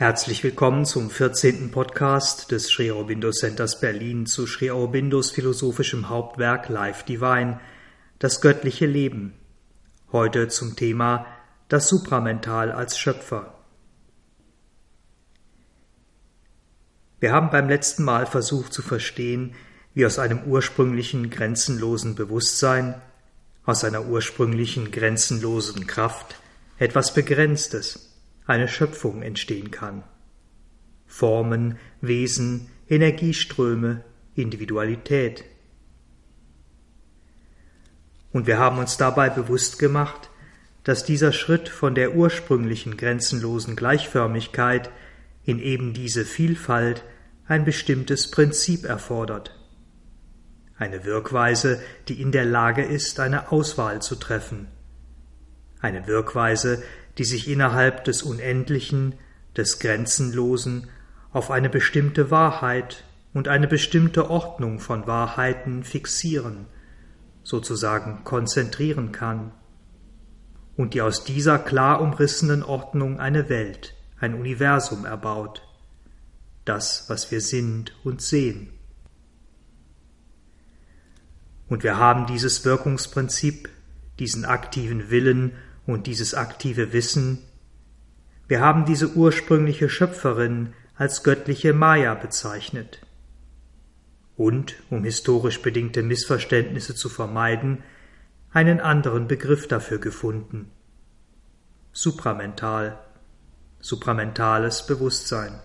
Herzlich willkommen zum 14. Podcast des Sri Aurobindo Centers Berlin zu Sri Aurobindos philosophischem Hauptwerk Life Divine, das göttliche Leben. Heute zum Thema das Supramental als Schöpfer. Wir haben beim letzten Mal versucht zu verstehen, wie aus einem ursprünglichen grenzenlosen Bewusstsein, aus einer ursprünglichen grenzenlosen Kraft etwas Begrenztes, eine Schöpfung entstehen kann. Formen, Wesen, Energieströme, Individualität. Und wir haben uns dabei bewusst gemacht, dass dieser Schritt von der ursprünglichen grenzenlosen Gleichförmigkeit in eben diese Vielfalt ein bestimmtes Prinzip erfordert. Eine Wirkweise, die in der Lage ist, eine Auswahl zu treffen. Eine Wirkweise, die sich innerhalb des Unendlichen, des Grenzenlosen auf eine bestimmte Wahrheit und eine bestimmte Ordnung von Wahrheiten fixieren, sozusagen konzentrieren kann, und die aus dieser klar umrissenen Ordnung eine Welt, ein Universum erbaut, das, was wir sind und sehen. Und wir haben dieses Wirkungsprinzip, diesen aktiven Willen und dieses aktive Wissen. Wir haben diese ursprüngliche Schöpferin als göttliche Maya bezeichnet. Und, um historisch bedingte Missverständnisse zu vermeiden, einen anderen Begriff dafür gefunden. Supramental, supramentales Bewusstsein.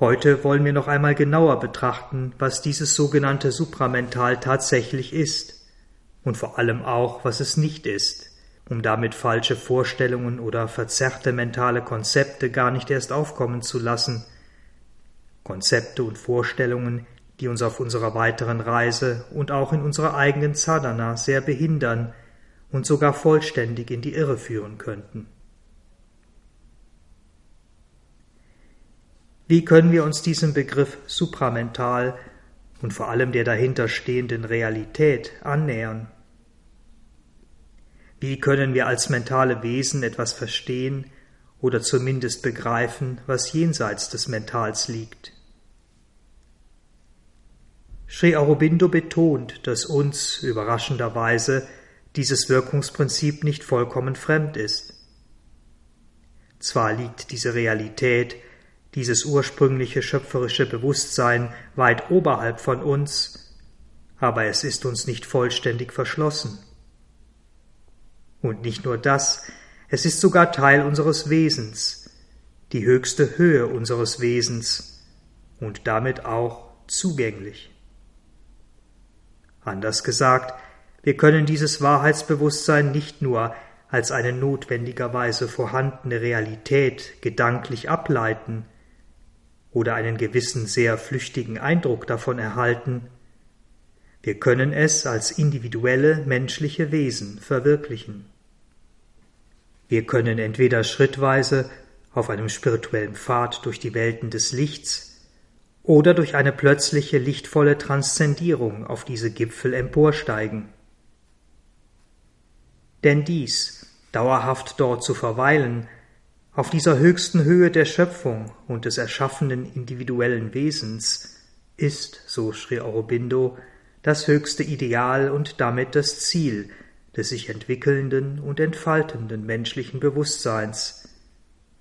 Heute wollen wir noch einmal genauer betrachten, was dieses sogenannte Supramental tatsächlich ist und vor allem auch, was es nicht ist, um damit falsche Vorstellungen oder verzerrte mentale Konzepte gar nicht erst aufkommen zu lassen. Konzepte und Vorstellungen, die uns auf unserer weiteren Reise und auch in unserer eigenen Sadhana sehr behindern und sogar vollständig in die Irre führen könnten. Wie können wir uns diesem Begriff supramental und vor allem der dahinterstehenden Realität annähern? Wie können wir als mentale Wesen etwas verstehen oder zumindest begreifen, was jenseits des Mentals liegt? Sri Aurobindo betont, dass uns überraschenderweise dieses Wirkungsprinzip nicht vollkommen fremd ist. Zwar liegt diese Realität dieses ursprüngliche schöpferische Bewusstsein weit oberhalb von uns, aber es ist uns nicht vollständig verschlossen. Und nicht nur das, es ist sogar Teil unseres Wesens, die höchste Höhe unseres Wesens und damit auch zugänglich. Anders gesagt, wir können dieses Wahrheitsbewusstsein nicht nur als eine notwendigerweise vorhandene Realität gedanklich ableiten, oder einen gewissen sehr flüchtigen Eindruck davon erhalten, wir können es als individuelle menschliche Wesen verwirklichen. Wir können entweder schrittweise auf einem spirituellen Pfad durch die Welten des Lichts oder durch eine plötzliche lichtvolle Transzendierung auf diese Gipfel emporsteigen. Denn dies, dauerhaft dort zu verweilen, auf dieser höchsten Höhe der Schöpfung und des erschaffenen individuellen Wesens ist, so Sri Aurobindo, das höchste Ideal und damit das Ziel des sich entwickelnden und entfaltenden menschlichen Bewusstseins,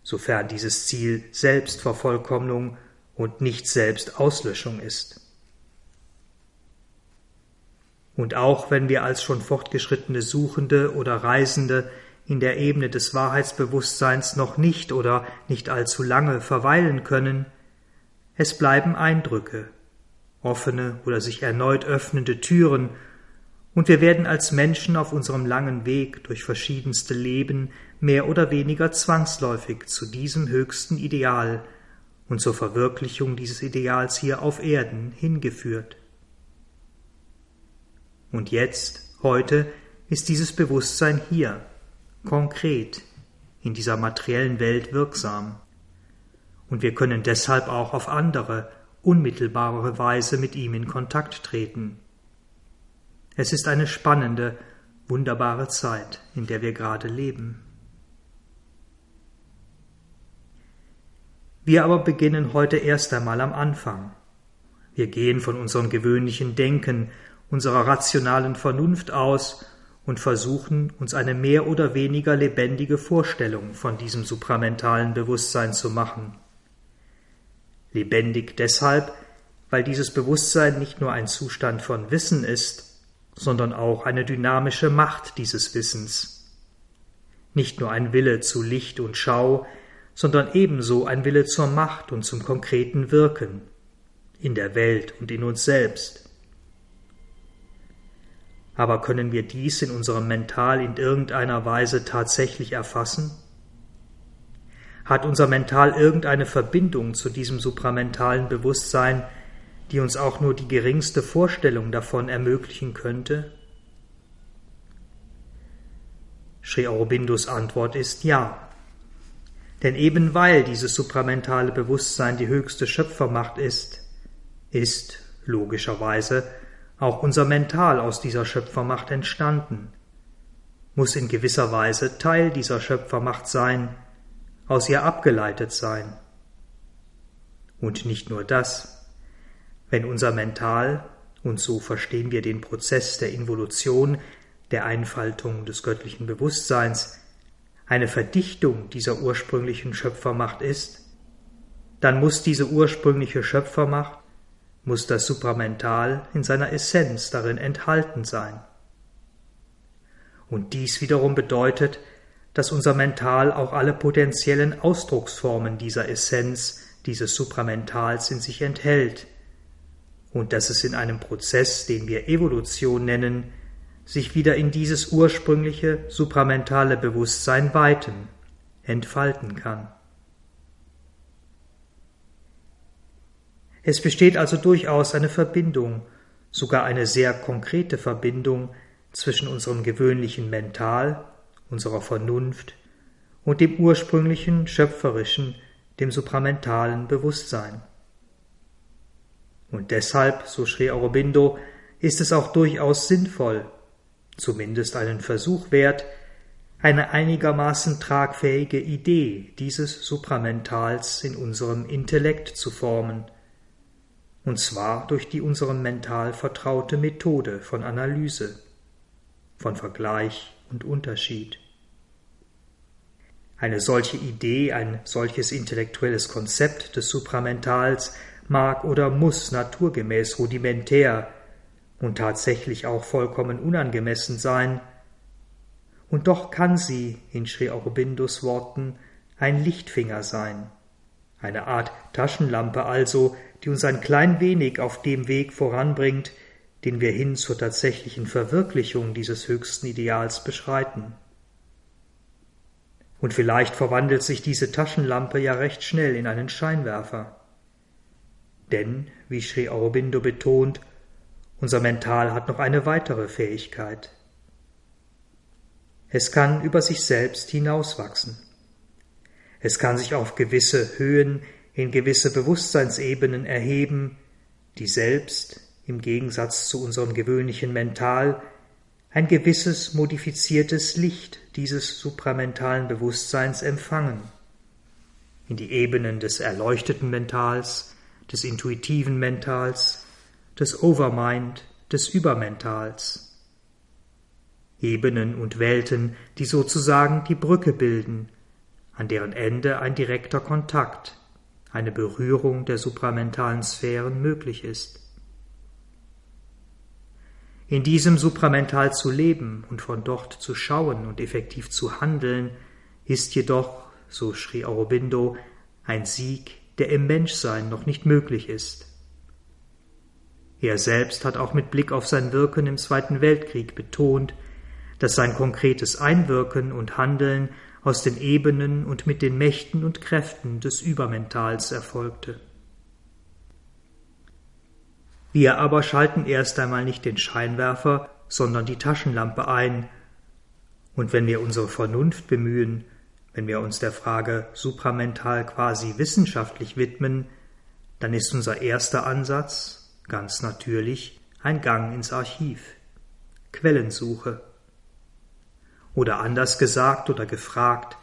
sofern dieses Ziel Selbstvervollkommnung und nicht Selbstauslöschung ist. Und auch wenn wir als schon fortgeschrittene Suchende oder Reisende in der Ebene des Wahrheitsbewusstseins noch nicht oder nicht allzu lange verweilen können, es bleiben Eindrücke, offene oder sich erneut öffnende Türen, und wir werden als Menschen auf unserem langen Weg durch verschiedenste Leben mehr oder weniger zwangsläufig zu diesem höchsten Ideal und zur Verwirklichung dieses Ideals hier auf Erden hingeführt. Und jetzt, heute, ist dieses Bewusstsein hier, konkret in dieser materiellen Welt wirksam. Und wir können deshalb auch auf andere, unmittelbare Weise mit ihm in Kontakt treten. Es ist eine spannende, wunderbare Zeit, in der wir gerade leben. Wir aber beginnen heute erst einmal am Anfang. Wir gehen von unserem gewöhnlichen Denken, unserer rationalen Vernunft aus und versuchen, uns eine mehr oder weniger lebendige Vorstellung von diesem supramentalen Bewusstsein zu machen. Lebendig deshalb, weil dieses Bewusstsein nicht nur ein Zustand von Wissen ist, sondern auch eine dynamische Macht dieses Wissens. Nicht nur ein Wille zu Licht und Schau, sondern ebenso ein Wille zur Macht und zum konkreten Wirken in der Welt und in uns selbst. Aber können wir dies in unserem Mental in irgendeiner Weise tatsächlich erfassen? Hat unser Mental irgendeine Verbindung zu diesem supramentalen Bewusstsein, die uns auch nur die geringste Vorstellung davon ermöglichen könnte? Sri Aurobindos Antwort ist ja. Denn eben weil dieses supramentale Bewusstsein die höchste Schöpfermacht ist, ist, logischerweise, auch unser Mental aus dieser Schöpfermacht entstanden, muss in gewisser Weise Teil dieser Schöpfermacht sein, aus ihr abgeleitet sein. Und nicht nur das, wenn unser Mental, und so verstehen wir den Prozess der Involution, der Einfaltung des göttlichen Bewusstseins, eine Verdichtung dieser ursprünglichen Schöpfermacht ist, dann muss diese ursprüngliche Schöpfermacht, muss das Supramental in seiner Essenz darin enthalten sein. Und dies wiederum bedeutet, dass unser Mental auch alle potenziellen Ausdrucksformen dieser Essenz, dieses Supramentals in sich enthält, und dass es in einem Prozess, den wir Evolution nennen, sich wieder in dieses ursprüngliche supramentale Bewusstsein weiten, entfalten kann. Es besteht also durchaus eine Verbindung, sogar eine sehr konkrete Verbindung zwischen unserem gewöhnlichen Mental, unserer Vernunft und dem ursprünglichen, schöpferischen, dem supramentalen Bewusstsein. Und deshalb, so schrie Aurobindo, ist es auch durchaus sinnvoll, zumindest einen Versuch wert, eine einigermaßen tragfähige Idee dieses Supramentals in unserem Intellekt zu formen, und zwar durch die unserem Mental vertraute Methode von Analyse, von Vergleich und Unterschied. Eine solche Idee, ein solches intellektuelles Konzept des Supramentals mag oder muss naturgemäß rudimentär und tatsächlich auch vollkommen unangemessen sein, und doch kann sie, in Sri Aurobindos Worten, ein Lichtfinger sein, eine Art Taschenlampe also, die uns ein klein wenig auf dem Weg voranbringt, den wir hin zur tatsächlichen Verwirklichung dieses höchsten Ideals beschreiten. Und vielleicht verwandelt sich diese Taschenlampe ja recht schnell in einen Scheinwerfer. Denn, wie Sri Aurobindo betont, unser Mental hat noch eine weitere Fähigkeit. Es kann über sich selbst hinauswachsen. Es kann sich auf gewisse Höhen, in gewisse Bewusstseinsebenen erheben, die selbst, im Gegensatz zu unserem gewöhnlichen Mental, ein gewisses modifiziertes Licht dieses supramentalen Bewusstseins empfangen, in die Ebenen des erleuchteten Mentals, des intuitiven Mentals, des Overmind, des Übermentals. Ebenen und Welten, die sozusagen die Brücke bilden, an deren Ende ein direkter Kontakt, eine Berührung der supramentalen Sphären möglich ist. In diesem Supramental zu leben und von dort zu schauen und effektiv zu handeln, ist jedoch, so schrie Aurobindo, ein Sieg der im Menschsein noch nicht möglich ist. Er selbst hat auch mit Blick auf sein Wirken im Zweiten Weltkrieg betont, dass sein konkretes Einwirken und Handeln aus den Ebenen und mit den Mächten und Kräften des Übermentals erfolgte. Wir aber schalten erst einmal nicht den Scheinwerfer, sondern die Taschenlampe ein, und wenn wir unsere Vernunft bemühen, wenn wir uns der Frage supramental quasi wissenschaftlich widmen, dann ist unser erster Ansatz, ganz natürlich, ein Gang ins Archiv, Quellensuche. Oder anders gesagt oder gefragt,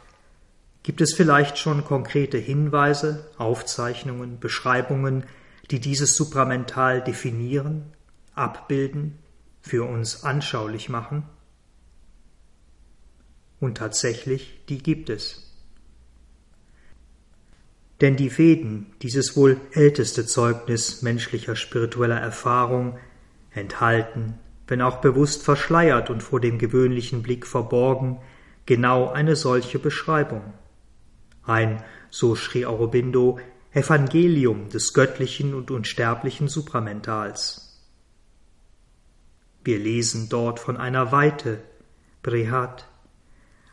Gibt es vielleicht schon konkrete Hinweise, Aufzeichnungen, Beschreibungen, die dieses Supramental definieren, abbilden, für uns anschaulich machen? Und tatsächlich, die gibt es. Denn die Veden, dieses wohl älteste Zeugnis menschlicher spiritueller Erfahrung, enthalten, wenn auch bewusst verschleiert und vor dem gewöhnlichen Blick verborgen, genau eine solche Beschreibung. Ein, so schrie Aurobindo, Evangelium des göttlichen und unsterblichen Supramentals. Wir lesen dort von einer Weite, Brihat,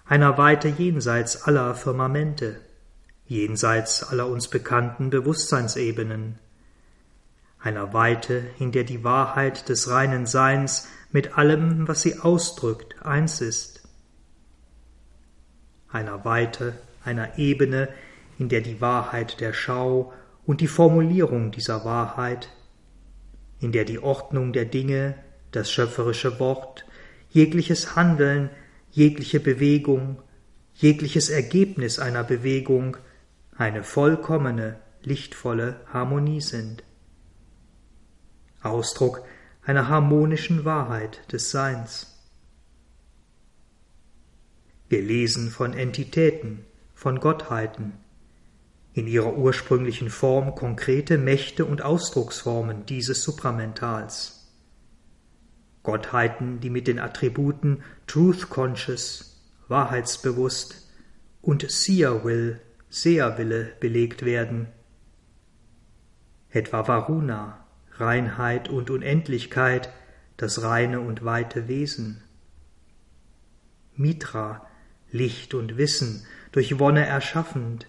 einer Weite jenseits aller Firmamente, jenseits aller uns bekannten Bewusstseinsebenen, einer Weite, in der die Wahrheit des reinen Seins mit allem, was sie ausdrückt, eins ist, einer Weite, einer Ebene, in der die Wahrheit der Schau und die Formulierung dieser Wahrheit, in der die Ordnung der Dinge, das schöpferische Wort, jegliches Handeln, jegliche Bewegung, jegliches Ergebnis einer Bewegung eine vollkommene, lichtvolle Harmonie sind. Ausdruck einer harmonischen Wahrheit des Seins. Wir lesen von Entitäten, von Gottheiten, in ihrer ursprünglichen Form konkrete Mächte und Ausdrucksformen dieses Supramentals. Gottheiten, die mit den Attributen Truth Conscious, wahrheitsbewusst und Seer Will Seherwille belegt werden. Etwa Varuna, Reinheit und Unendlichkeit, das reine und weite Wesen. Mitra, Licht und Wissen, durch Wonne erschaffend,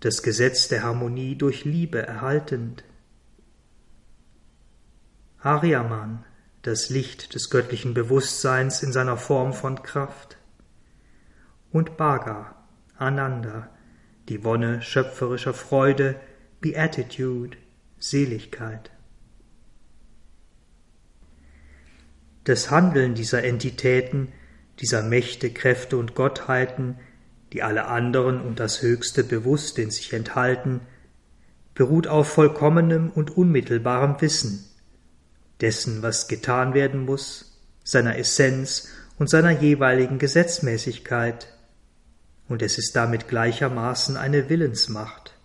das Gesetz der Harmonie durch Liebe erhaltend. Aryaman, das Licht des göttlichen Bewusstseins in seiner Form von Kraft. Und Bhaga, Ananda, die Wonne schöpferischer Freude, Beatitude, Seligkeit. Das Handeln dieser Entitäten, dieser Mächte, Kräfte und Gottheiten, die alle anderen und das Höchste bewusst in sich enthalten, beruht auf vollkommenem und unmittelbarem Wissen dessen, was getan werden muss, seiner Essenz und seiner jeweiligen Gesetzmäßigkeit, und es ist damit gleichermaßen eine Willensmacht.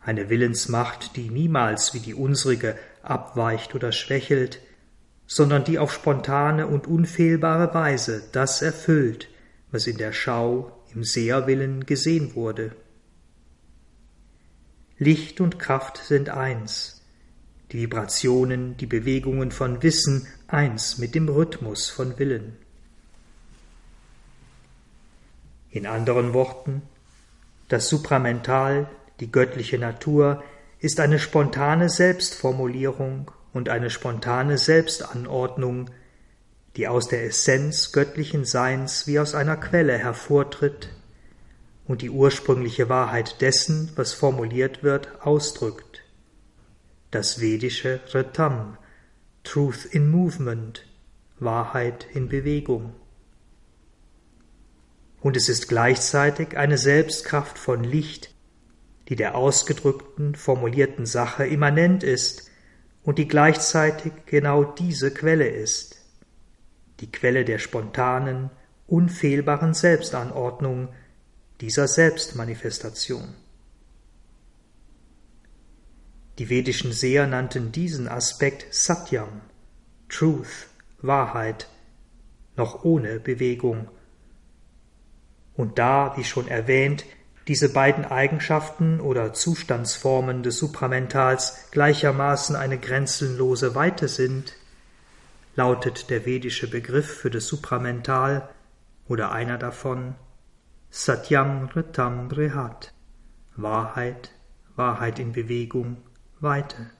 Eine Willensmacht, die niemals wie die unsrige abweicht oder schwächelt, sondern die auf spontane und unfehlbare Weise das erfüllt, was in der Schau im Seherwillen gesehen wurde. Licht und Kraft sind eins, die Vibrationen, die Bewegungen von Wissen eins mit dem Rhythmus von Willen. In anderen Worten, das Supramental, die göttliche Natur, ist eine spontane Selbstformulierung und eine spontane Selbstanordnung, die aus der Essenz göttlichen Seins wie aus einer Quelle hervortritt und die ursprüngliche Wahrheit dessen, was formuliert wird, ausdrückt. Das vedische Ritam, Truth in Movement, Wahrheit in Bewegung und es ist gleichzeitig eine Selbstkraft von Licht, die der ausgedrückten, formulierten Sache immanent ist und die gleichzeitig genau diese Quelle ist, die Quelle der spontanen, unfehlbaren Selbstanordnung dieser Selbstmanifestation. Die vedischen Seher nannten diesen Aspekt Satyam, Truth, Wahrheit, noch ohne Bewegung und da, wie schon erwähnt, diese beiden Eigenschaften oder Zustandsformen des Supramentals gleichermaßen eine grenzenlose Weite sind, lautet der vedische Begriff für das Supramental oder einer davon Satyam Ritam Brihat Wahrheit, Wahrheit in Bewegung, Weite.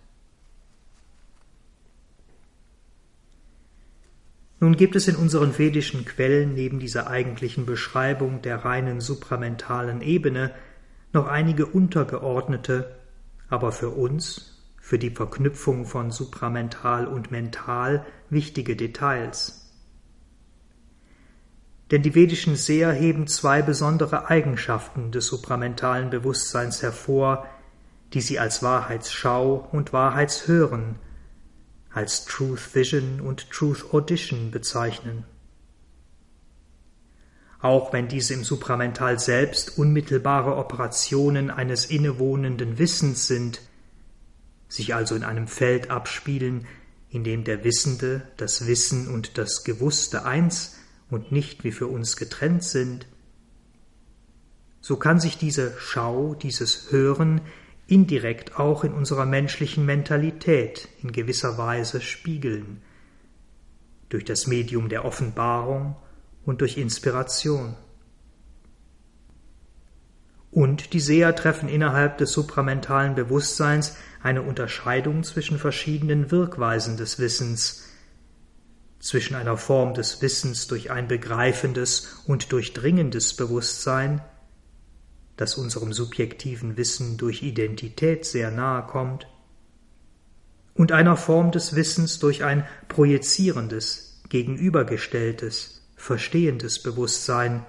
Nun gibt es in unseren vedischen Quellen neben dieser eigentlichen Beschreibung der reinen supramentalen Ebene noch einige untergeordnete, aber für uns, für die Verknüpfung von supramental und mental wichtige Details. Denn die vedischen Seher heben zwei besondere Eigenschaften des supramentalen Bewusstseins hervor, die sie als Wahrheitsschau und Wahrheitshören, als Truth Vision und Truth Audition bezeichnen. Auch wenn diese im Supramental selbst unmittelbare Operationen eines innewohnenden Wissens sind, sich also in einem Feld abspielen, in dem der Wissende, das Wissen und das Gewusste eins und nicht wie für uns getrennt sind, so kann sich diese Schau, dieses Hören indirekt auch in unserer menschlichen Mentalität in gewisser Weise spiegeln, durch das Medium der Offenbarung und durch Inspiration. Und die Seher treffen innerhalb des supramentalen Bewusstseins eine Unterscheidung zwischen verschiedenen Wirkweisen des Wissens, zwischen einer Form des Wissens durch ein begreifendes und durchdringendes Bewusstsein, das unserem subjektiven Wissen durch Identität sehr nahe kommt, und einer Form des Wissens durch ein projizierendes, gegenübergestelltes, verstehendes Bewusstsein,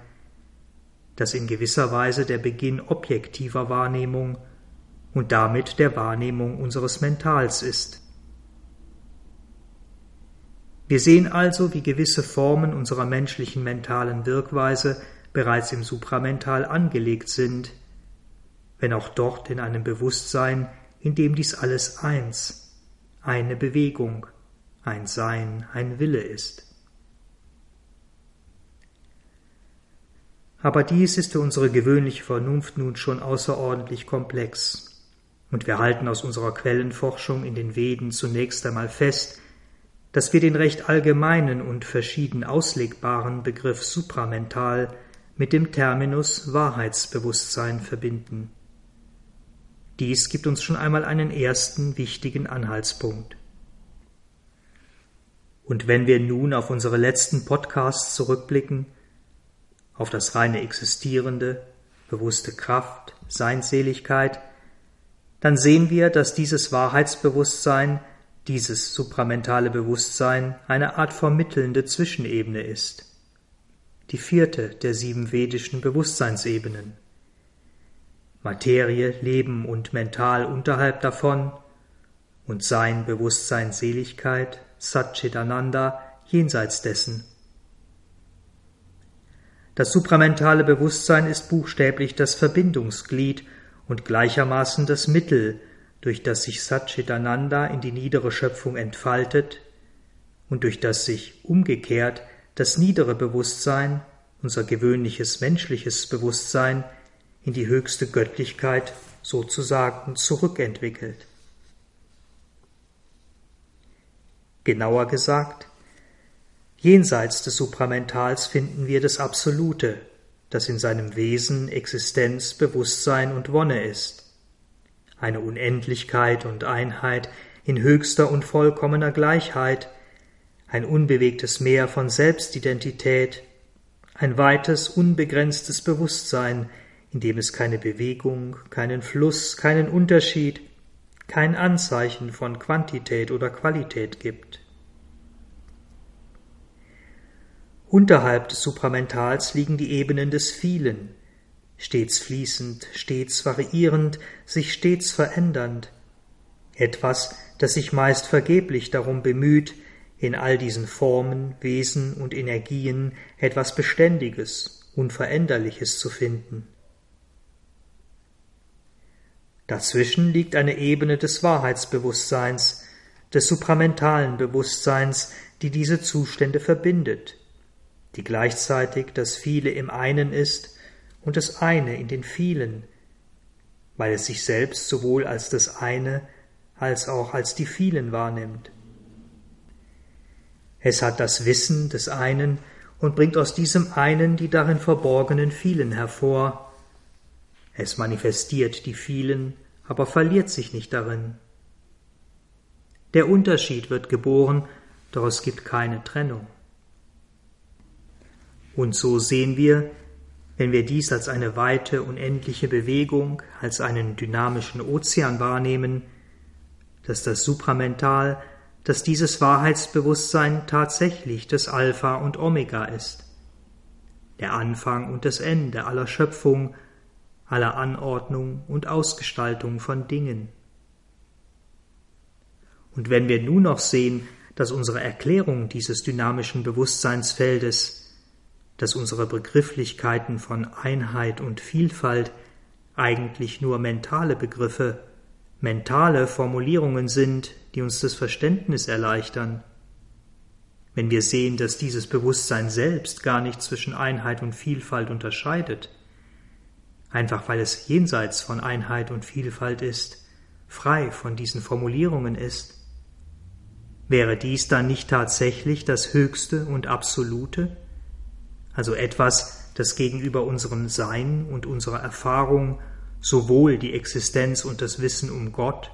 das in gewisser Weise der Beginn objektiver Wahrnehmung und damit der Wahrnehmung unseres Mentals ist. Wir sehen also, wie gewisse Formen unserer menschlichen mentalen Wirkweise bereits im Supramental angelegt sind, wenn auch dort in einem Bewusstsein, in dem dies alles eins, eine Bewegung, ein Sein, ein Wille ist. Aber dies ist für unsere gewöhnliche Vernunft nun schon außerordentlich komplex, und wir halten aus unserer Quellenforschung in den Veden zunächst einmal fest, dass wir den recht allgemeinen und verschieden auslegbaren Begriff supramental mit dem Terminus Wahrheitsbewusstsein verbinden. Dies gibt uns schon einmal einen ersten wichtigen Anhaltspunkt. Und wenn wir nun auf unsere letzten Podcasts zurückblicken, auf das reine Existierende, bewusste Kraft, Seinseligkeit, dann sehen wir, dass dieses Wahrheitsbewusstsein, dieses supramentale Bewusstsein eine Art vermittelnde Zwischenebene ist, die vierte der sieben vedischen Bewusstseinsebenen. Materie, Leben und Mental unterhalb davon und Sein, Bewusstsein, Seligkeit, Satchitananda jenseits dessen. Das supramentale Bewusstsein ist buchstäblich das Verbindungsglied und gleichermaßen das Mittel, durch das sich Satchitananda in die niedere Schöpfung entfaltet und durch das sich umgekehrt das niedere Bewusstsein, unser gewöhnliches menschliches Bewusstsein, in die höchste Göttlichkeit sozusagen zurückentwickelt. Genauer gesagt, jenseits des Supramentals finden wir das Absolute, das in seinem Wesen Existenz, Bewusstsein und Wonne ist. Eine Unendlichkeit und Einheit in höchster und vollkommener Gleichheit, ein unbewegtes Meer von Selbstidentität, ein weites, unbegrenztes Bewusstsein, in dem es keine Bewegung, keinen Fluss, keinen Unterschied, kein Anzeichen von Quantität oder Qualität gibt. Unterhalb des Supramentals liegen die Ebenen des Vielen, stets fließend, stets variierend, sich stets verändernd, etwas, das sich meist vergeblich darum bemüht, in all diesen Formen, Wesen und Energien etwas Beständiges, Unveränderliches zu finden. Dazwischen liegt eine Ebene des Wahrheitsbewusstseins, des supramentalen Bewusstseins, die diese Zustände verbindet, die gleichzeitig das Viele im einen ist und das eine in den vielen, weil es sich selbst sowohl als das eine als auch als die vielen wahrnimmt. Es hat das Wissen des einen und bringt aus diesem einen die darin verborgenen vielen hervor. Es manifestiert die vielen, aber verliert sich nicht darin. Der Unterschied wird geboren, doch es gibt keine Trennung. Und so sehen wir, wenn wir dies als eine weite, unendliche Bewegung, als einen dynamischen Ozean wahrnehmen, dass das Supramental, dass dieses Wahrheitsbewusstsein tatsächlich das Alpha und Omega ist, der Anfang und das Ende aller Schöpfung, aller Anordnung und Ausgestaltung von Dingen. Und wenn wir nun noch sehen, dass unsere Erklärung dieses dynamischen Bewusstseinsfeldes, dass unsere Begrifflichkeiten von Einheit und Vielfalt eigentlich nur mentale Begriffe, mentale Formulierungen sind, die uns das Verständnis erleichtern, wenn wir sehen, dass dieses Bewusstsein selbst gar nicht zwischen Einheit und Vielfalt unterscheidet, einfach weil es jenseits von Einheit und Vielfalt ist, frei von diesen Formulierungen ist, Wäre dies dann nicht tatsächlich das Höchste und Absolute, also etwas, das gegenüber unserem Sein und unserer Erfahrung sowohl die Existenz und das Wissen um Gott,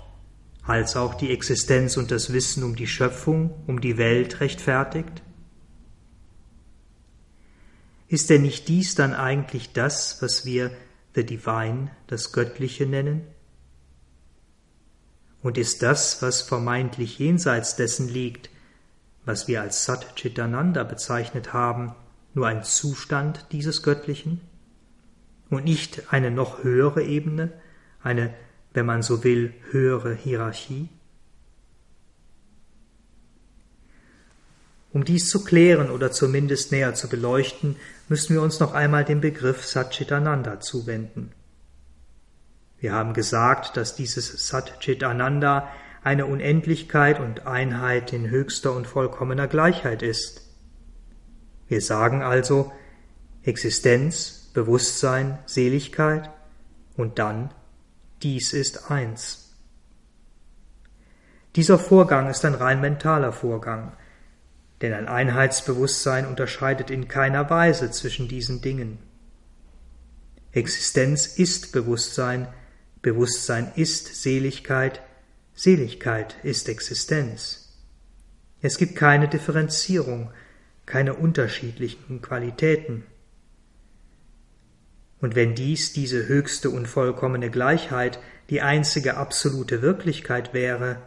als auch die Existenz und das Wissen um die Schöpfung, um die Welt rechtfertigt? Ist denn nicht dies dann eigentlich das, was wir The Divine, das Göttliche nennen? Und ist das, was vermeintlich jenseits dessen liegt, was wir als Sat Chitananda bezeichnet haben, nur ein Zustand dieses Göttlichen? Und nicht eine noch höhere Ebene, eine, wenn man so will, höhere Hierarchie? Um dies zu klären oder zumindest näher zu beleuchten, müssen wir uns noch einmal dem Begriff Satchitananda zuwenden. Wir haben gesagt, dass dieses Sat Chit Ananda eine Unendlichkeit und Einheit in höchster und vollkommener Gleichheit ist. Wir sagen also Existenz, Bewusstsein, Seligkeit und dann dies ist eins. Dieser Vorgang ist ein rein mentaler Vorgang, denn ein Einheitsbewusstsein unterscheidet in keiner Weise zwischen diesen Dingen. Existenz ist Bewusstsein, Bewusstsein ist Seligkeit, Seligkeit ist Existenz. Es gibt keine Differenzierung, keine unterschiedlichen Qualitäten. Und wenn dies diese höchste und vollkommene Gleichheit die einzige absolute Wirklichkeit wäre,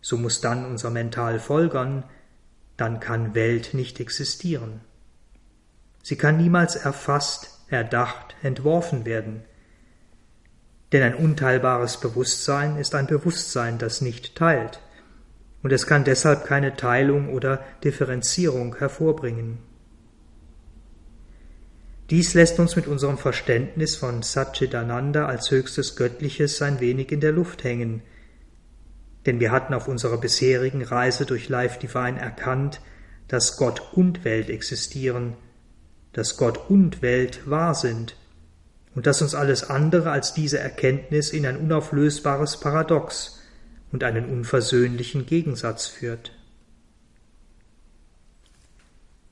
so muss dann unser Mental folgern, dann kann Welt nicht existieren. Sie kann niemals erfasst, erdacht, entworfen werden. Denn ein unteilbares Bewusstsein ist ein Bewusstsein, das nicht teilt, und es kann deshalb keine Teilung oder Differenzierung hervorbringen. Dies lässt uns mit unserem Verständnis von Satchitananda als höchstes Göttliches ein wenig in der Luft hängen, denn wir hatten auf unserer bisherigen Reise durch Life Divine erkannt, dass Gott und Welt existieren, dass Gott und Welt wahr sind und dass uns alles andere als diese Erkenntnis in ein unauflösbares Paradox und einen unversöhnlichen Gegensatz führt.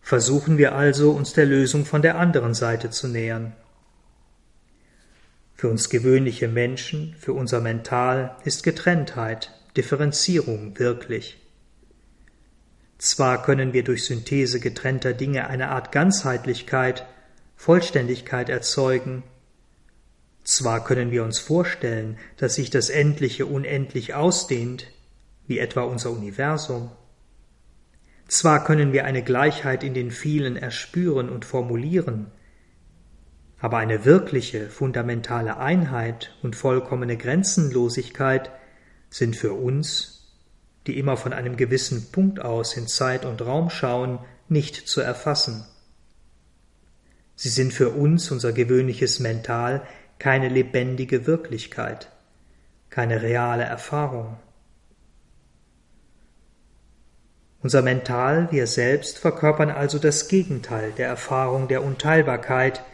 Versuchen wir also, uns der Lösung von der anderen Seite zu nähern. Für uns gewöhnliche Menschen, für unser Mental ist Getrenntheit, Differenzierung wirklich. Zwar können wir durch Synthese getrennter Dinge eine Art Ganzheitlichkeit, Vollständigkeit erzeugen, zwar können wir uns vorstellen, dass sich das Endliche unendlich ausdehnt, wie etwa unser Universum. Zwar können wir eine Gleichheit in den vielen erspüren und formulieren, aber eine wirkliche, fundamentale Einheit und vollkommene Grenzenlosigkeit sind für uns, die immer von einem gewissen Punkt aus in Zeit und Raum schauen, nicht zu erfassen. Sie sind für uns, unser gewöhnliches Mental, keine lebendige Wirklichkeit, keine reale Erfahrung. Unser Mental, wir selbst, verkörpern also das Gegenteil der Erfahrung der Unteilbarkeit,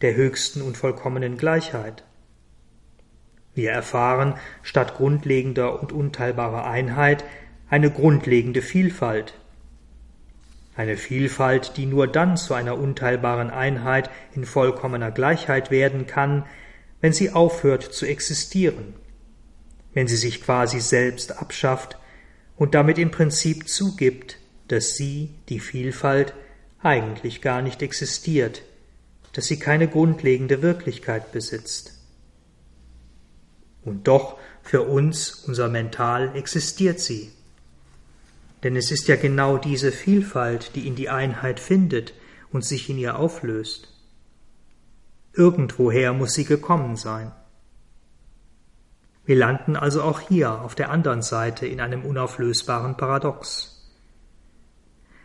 der höchsten und vollkommenen Gleichheit. Wir erfahren statt grundlegender und unteilbarer Einheit eine grundlegende Vielfalt, eine Vielfalt, die nur dann zu einer unteilbaren Einheit in vollkommener Gleichheit werden kann, wenn sie aufhört zu existieren, wenn sie sich quasi selbst abschafft und damit im Prinzip zugibt, dass sie, die Vielfalt, eigentlich gar nicht existiert, dass sie keine grundlegende Wirklichkeit besitzt. Und doch für uns, unser Mental, existiert sie. Denn es ist ja genau diese Vielfalt, die in die Einheit findet und sich in ihr auflöst. Irgendwoher muss sie gekommen sein. Wir landen also auch hier auf der anderen Seite in einem unauflösbaren Paradox.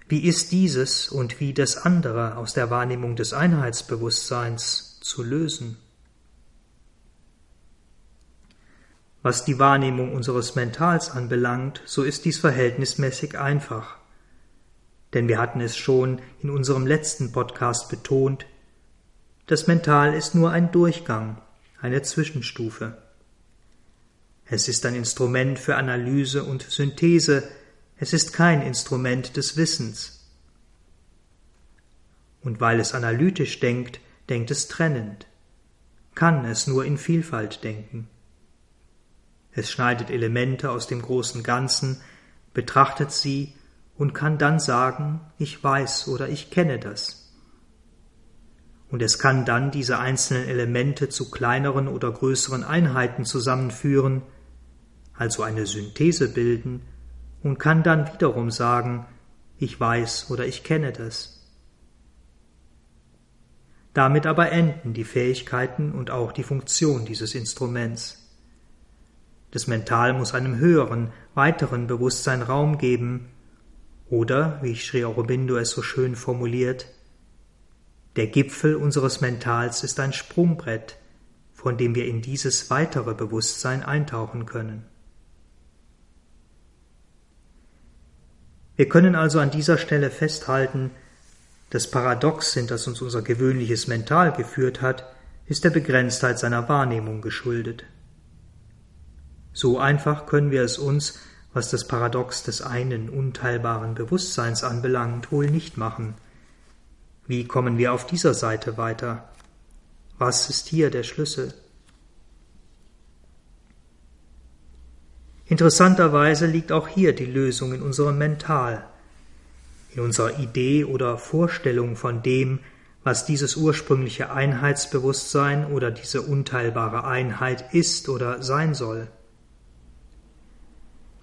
Wie ist dieses und wie das andere aus der Wahrnehmung des Einheitsbewusstseins zu lösen? Was die Wahrnehmung unseres Mentals anbelangt, so ist dies verhältnismäßig einfach. Denn wir hatten es schon in unserem letzten Podcast betont, das Mental ist nur ein Durchgang, eine Zwischenstufe. Es ist ein Instrument für Analyse und Synthese, es ist kein Instrument des Wissens. Und weil es analytisch denkt, denkt es trennend, kann es nur in Vielfalt denken. Es schneidet Elemente aus dem großen Ganzen, betrachtet sie und kann dann sagen, ich weiß oder ich kenne das. Und es kann dann diese einzelnen Elemente zu kleineren oder größeren Einheiten zusammenführen, also eine Synthese bilden, und kann dann wiederum sagen, ich weiß oder ich kenne das. Damit aber enden die Fähigkeiten und auch die Funktion dieses Instruments. Das Mental muss einem höheren, weiteren Bewusstsein Raum geben, oder, wie Sri Aurobindo es so schön formuliert, der Gipfel unseres Mentals ist ein Sprungbrett, von dem wir in dieses weitere Bewusstsein eintauchen können. Wir können also an dieser Stelle festhalten, das Paradox, in das uns unser gewöhnliches Mental geführt hat, ist der Begrenztheit seiner Wahrnehmung geschuldet. So einfach können wir es uns, was das Paradox des einen unteilbaren Bewusstseins anbelangt, wohl nicht machen. Wie kommen wir auf dieser Seite weiter? Was ist hier der Schlüssel? Interessanterweise liegt auch hier die Lösung in unserem Mental, in unserer Idee oder Vorstellung von dem, was dieses ursprüngliche Einheitsbewusstsein oder diese unteilbare Einheit ist oder sein soll.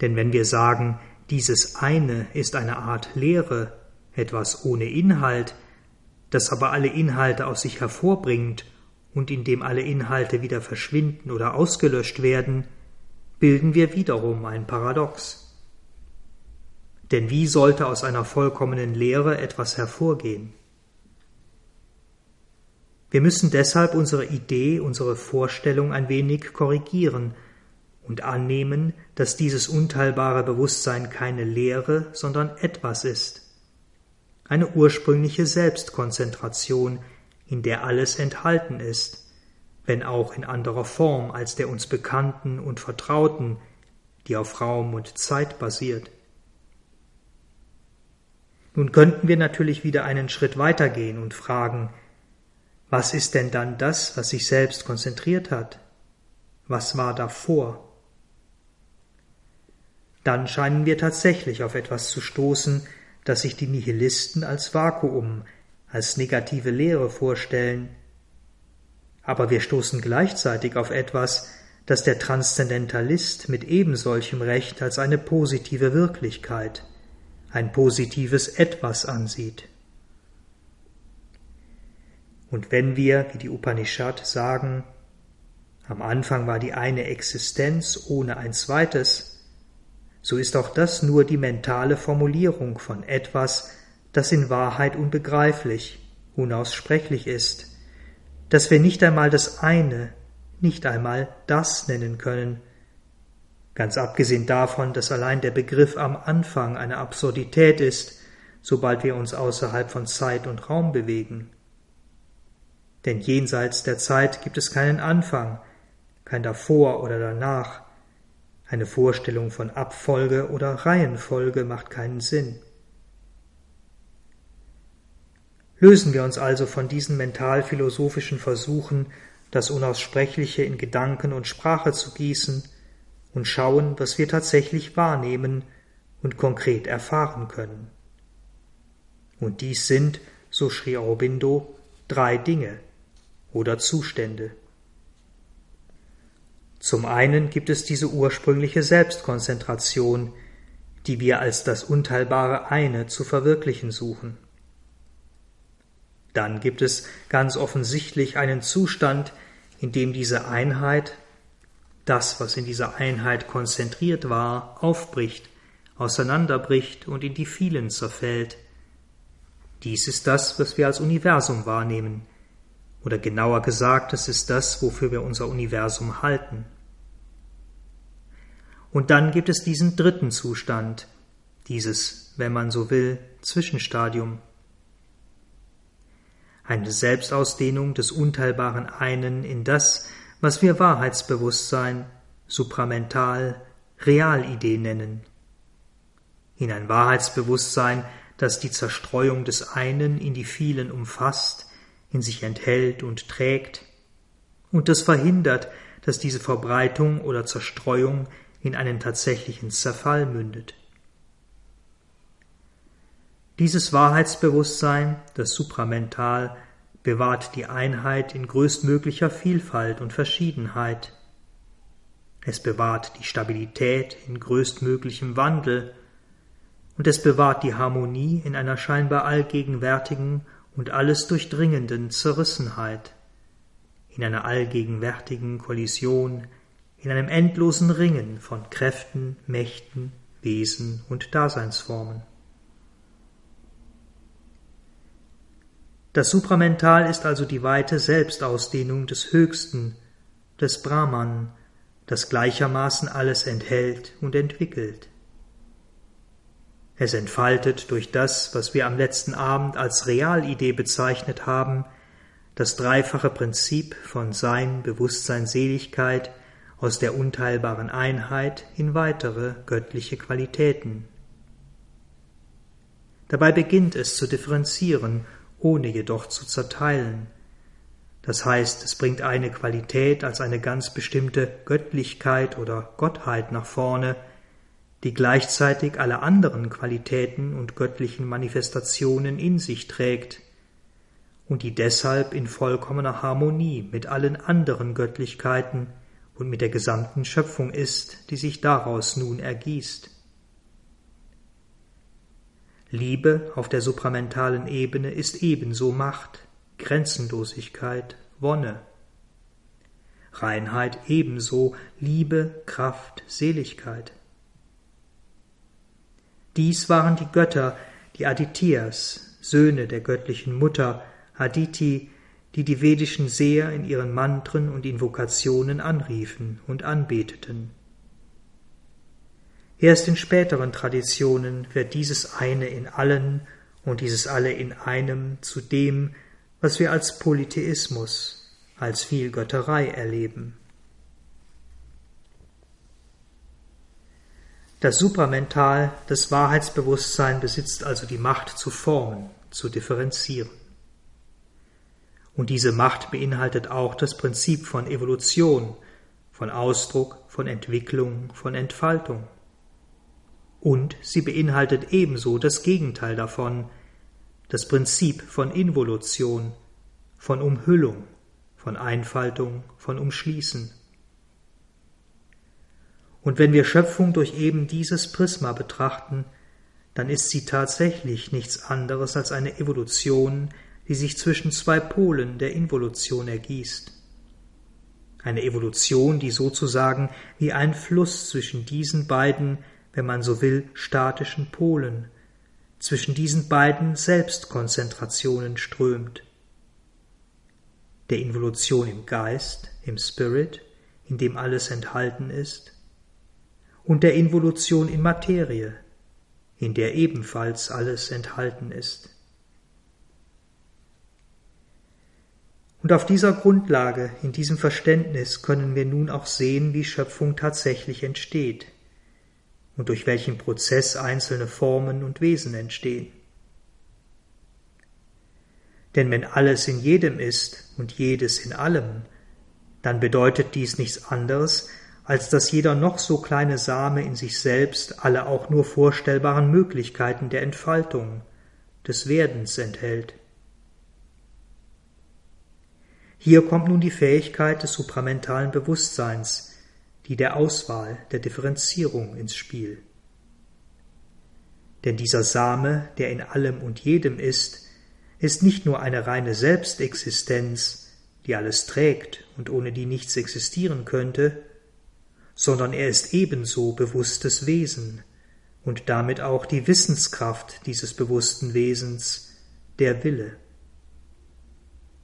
Denn wenn wir sagen, dieses eine ist eine Art Lehre, etwas ohne Inhalt, das aber alle Inhalte aus sich hervorbringt und in dem alle Inhalte wieder verschwinden oder ausgelöscht werden, bilden wir wiederum ein Paradox. Denn wie sollte aus einer vollkommenen Lehre etwas hervorgehen? Wir müssen deshalb unsere Idee, unsere Vorstellung ein wenig korrigieren und annehmen, dass dieses unteilbare Bewusstsein keine Lehre, sondern etwas ist. Eine ursprüngliche Selbstkonzentration, in der alles enthalten ist, wenn auch in anderer Form als der uns bekannten und vertrauten, die auf Raum und Zeit basiert. Nun könnten wir natürlich wieder einen Schritt weitergehen und fragen, was ist denn dann das, was sich selbst konzentriert hat? Was war davor? dann scheinen wir tatsächlich auf etwas zu stoßen, das sich die Nihilisten als Vakuum, als negative Lehre vorstellen. Aber wir stoßen gleichzeitig auf etwas, das der Transzendentalist mit ebensolchem Recht als eine positive Wirklichkeit, ein positives Etwas ansieht. Und wenn wir, wie die Upanishad sagen, am Anfang war die eine Existenz ohne ein zweites, so ist auch das nur die mentale Formulierung von etwas, das in Wahrheit unbegreiflich, unaussprechlich ist, dass wir nicht einmal das eine, nicht einmal das nennen können, ganz abgesehen davon, dass allein der Begriff am Anfang eine Absurdität ist, sobald wir uns außerhalb von Zeit und Raum bewegen. Denn jenseits der Zeit gibt es keinen Anfang, kein davor oder danach, eine Vorstellung von Abfolge oder Reihenfolge macht keinen Sinn. Lösen wir uns also von diesen mental-philosophischen Versuchen, das Unaussprechliche in Gedanken und Sprache zu gießen und schauen, was wir tatsächlich wahrnehmen und konkret erfahren können. Und dies sind, so schrie Aurobindo, drei Dinge oder Zustände. Zum einen gibt es diese ursprüngliche Selbstkonzentration, die wir als das unteilbare eine zu verwirklichen suchen. Dann gibt es ganz offensichtlich einen Zustand, in dem diese Einheit, das, was in dieser Einheit konzentriert war, aufbricht, auseinanderbricht und in die vielen zerfällt. Dies ist das, was wir als Universum wahrnehmen, oder genauer gesagt, es ist das, wofür wir unser Universum halten. Und dann gibt es diesen dritten Zustand, dieses, wenn man so will, Zwischenstadium. Eine Selbstausdehnung des unteilbaren Einen in das, was wir Wahrheitsbewusstsein, supramental, Realidee nennen. In ein Wahrheitsbewusstsein, das die Zerstreuung des einen in die vielen umfasst, in sich enthält und trägt, und das verhindert, dass diese Verbreitung oder Zerstreuung in einen tatsächlichen Zerfall mündet. Dieses Wahrheitsbewusstsein, das Supramental, bewahrt die Einheit in größtmöglicher Vielfalt und Verschiedenheit. Es bewahrt die Stabilität in größtmöglichem Wandel, und es bewahrt die Harmonie in einer scheinbar allgegenwärtigen und alles durchdringenden Zerrissenheit, in einer allgegenwärtigen Kollision, in einem endlosen Ringen von Kräften, Mächten, Wesen und Daseinsformen. Das Supramental ist also die weite Selbstausdehnung des Höchsten, des Brahman, das gleichermaßen alles enthält und entwickelt. Es entfaltet durch das, was wir am letzten Abend als Realidee bezeichnet haben, das dreifache Prinzip von Sein, Bewusstsein, Seligkeit aus der unteilbaren Einheit in weitere göttliche Qualitäten. Dabei beginnt es zu differenzieren, ohne jedoch zu zerteilen. Das heißt, es bringt eine Qualität als eine ganz bestimmte Göttlichkeit oder Gottheit nach vorne, die gleichzeitig alle anderen Qualitäten und göttlichen Manifestationen in sich trägt und die deshalb in vollkommener Harmonie mit allen anderen Göttlichkeiten und mit der gesamten Schöpfung ist, die sich daraus nun ergießt. Liebe auf der supramentalen Ebene ist ebenso Macht, Grenzenlosigkeit, Wonne. Reinheit ebenso Liebe, Kraft, Seligkeit. Dies waren die Götter, die Adityas, Söhne der göttlichen Mutter, Aditi, die die vedischen Seher in ihren Mantren und Invokationen anriefen und anbeteten. Erst in späteren Traditionen wird dieses eine in allen und dieses alle in einem zu dem, was wir als Polytheismus, als Vielgötterei erleben. Das Supramental, das Wahrheitsbewusstsein besitzt also die Macht zu formen, zu differenzieren. Und diese Macht beinhaltet auch das Prinzip von Evolution, von Ausdruck, von Entwicklung, von Entfaltung. Und sie beinhaltet ebenso das Gegenteil davon, das Prinzip von Involution, von Umhüllung, von Einfaltung, von Umschließen. Und wenn wir Schöpfung durch eben dieses Prisma betrachten, dann ist sie tatsächlich nichts anderes als eine Evolution, die sich zwischen zwei Polen der Involution ergießt. Eine Evolution, die sozusagen wie ein Fluss zwischen diesen beiden, wenn man so will, statischen Polen, zwischen diesen beiden Selbstkonzentrationen strömt. Der Involution im Geist, im Spirit, in dem alles enthalten ist, und der Involution in Materie, in der ebenfalls alles enthalten ist. Und auf dieser Grundlage, in diesem Verständnis können wir nun auch sehen, wie Schöpfung tatsächlich entsteht und durch welchen Prozess einzelne Formen und Wesen entstehen. Denn wenn alles in jedem ist und jedes in allem, dann bedeutet dies nichts anderes, als dass jeder noch so kleine Same in sich selbst alle auch nur vorstellbaren Möglichkeiten der Entfaltung, des Werdens enthält. Hier kommt nun die Fähigkeit des supramentalen Bewusstseins, die der Auswahl, der Differenzierung ins Spiel. Denn dieser Same, der in allem und jedem ist, ist nicht nur eine reine Selbstexistenz, die alles trägt und ohne die nichts existieren könnte, sondern er ist ebenso bewusstes Wesen und damit auch die Wissenskraft dieses bewussten Wesens, der Wille.